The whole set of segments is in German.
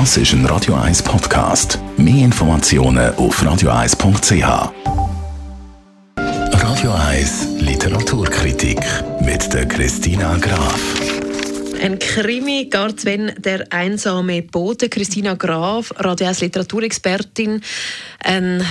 Das ist ein Radio 1 Podcast. Mehr Informationen auf radio1.ch. Radio 1 Literaturkritik mit der Christina Graf. Ein Krimi, gar wenn der einsame Bote, Christina Graf, Radio 1 Literaturexpertin, ein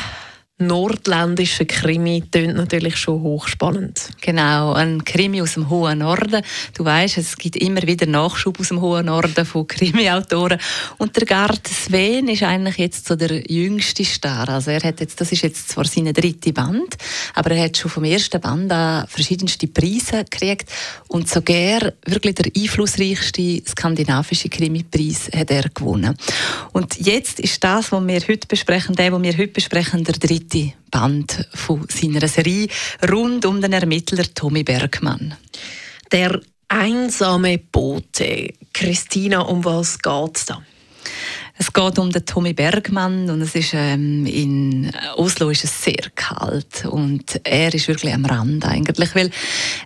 nordländischer Krimi tönt natürlich schon hochspannend. Genau, ein Krimi aus dem hohen Norden. Du weißt, es gibt immer wieder Nachschub aus dem hohen Norden von Krimi-Autoren. Und der Gard Sven ist eigentlich jetzt so der jüngste Star. Also er hat jetzt, das ist jetzt zwar seine dritte Band, aber er hat schon vom ersten Band an verschiedenste Preise gekriegt und sogar wirklich der einflussreichste skandinavische Krimi-Preis hat er gewonnen. Und jetzt ist das, was wir heute besprechen, der, was wir heute besprechen, der dritte dritte Band von seiner Serie rund um den Ermittler Tommy Bergmann. Der einsame Bote. Christina, um was geht es da? Es geht um den Tommy Bergmann und es ist ähm, in Oslo ist es sehr kalt und er ist wirklich am Rand eigentlich, weil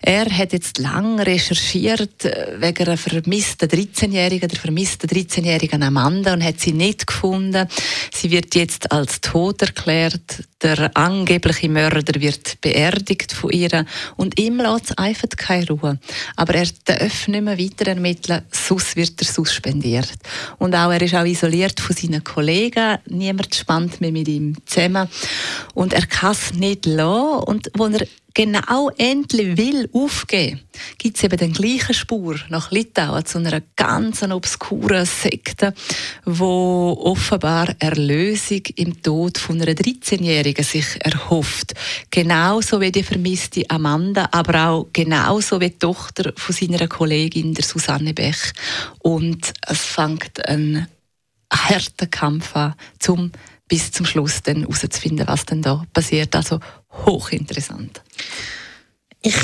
er hat jetzt lange recherchiert äh, wegen einer vermissten 13-Jährigen, der vermissten 13-Jährigen Amanda und hat sie nicht gefunden. Sie wird jetzt als tot erklärt. Der angebliche Mörder wird beerdigt von ihr und ihm lässt einfach keine Ruhe. Aber er darf nicht mehr weiter ermitteln, sonst wird er suspendiert. Und auch er ist auch isoliert von seinen Kollegen. Niemand spannt mehr mit ihm zusammen. Und er kann es nicht lassen. Und wo er genau endlich will aufgeben, gibt es eben den gleichen Spur nach Litauen zu einer ganz obskuren Sekte, wo offenbar Erlösung im Tod von einer 13-Jährigen sich erhofft. Genauso wie die vermisste Amanda, aber auch genauso wie die Tochter von seiner Kollegin, der Susanne Bech. Und es fängt ein harter Kampf an, um bis zum Schluss dann herauszufinden, was denn da passiert. Also hochinteressant. Ich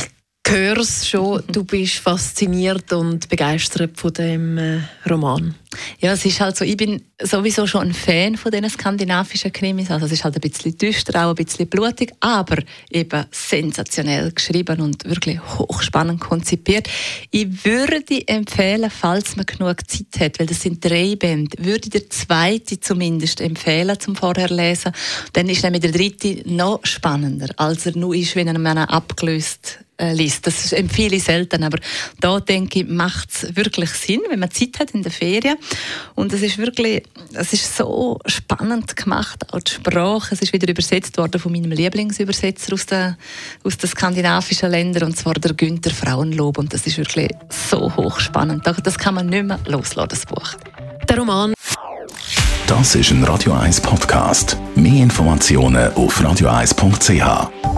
höre es schon, du bist fasziniert und begeistert von dem äh, Roman. Ja, es ist halt so, ich bin sowieso schon ein Fan von diesen skandinavischen Krimis. Also es ist halt ein bisschen düster, auch ein bisschen blutig, aber eben sensationell geschrieben und wirklich hochspannend konzipiert. Ich würde empfehlen, falls man genug Zeit hat, weil das sind drei Bände, würde ich der zweite zumindest empfehlen zum Vorherlesen. Dann ist nämlich der dritte noch spannender, als er nur ist, wenn er man abgelöst äh, liest. Das empfehle ich selten, aber da denke ich, macht es wirklich Sinn, wenn man Zeit hat in der Ferien. Und es ist wirklich, es ist so spannend gemacht, auch die Sprache. Es ist wieder übersetzt worden von meinem Lieblingsübersetzer aus den, aus den skandinavischen Ländern, und zwar der Günther Frauenlob. Und das ist wirklich so hochspannend. Das kann man nicht mehr loslassen, das Buch. Der Roman. Das ist ein Radio 1 Podcast. Mehr Informationen auf radio1.ch.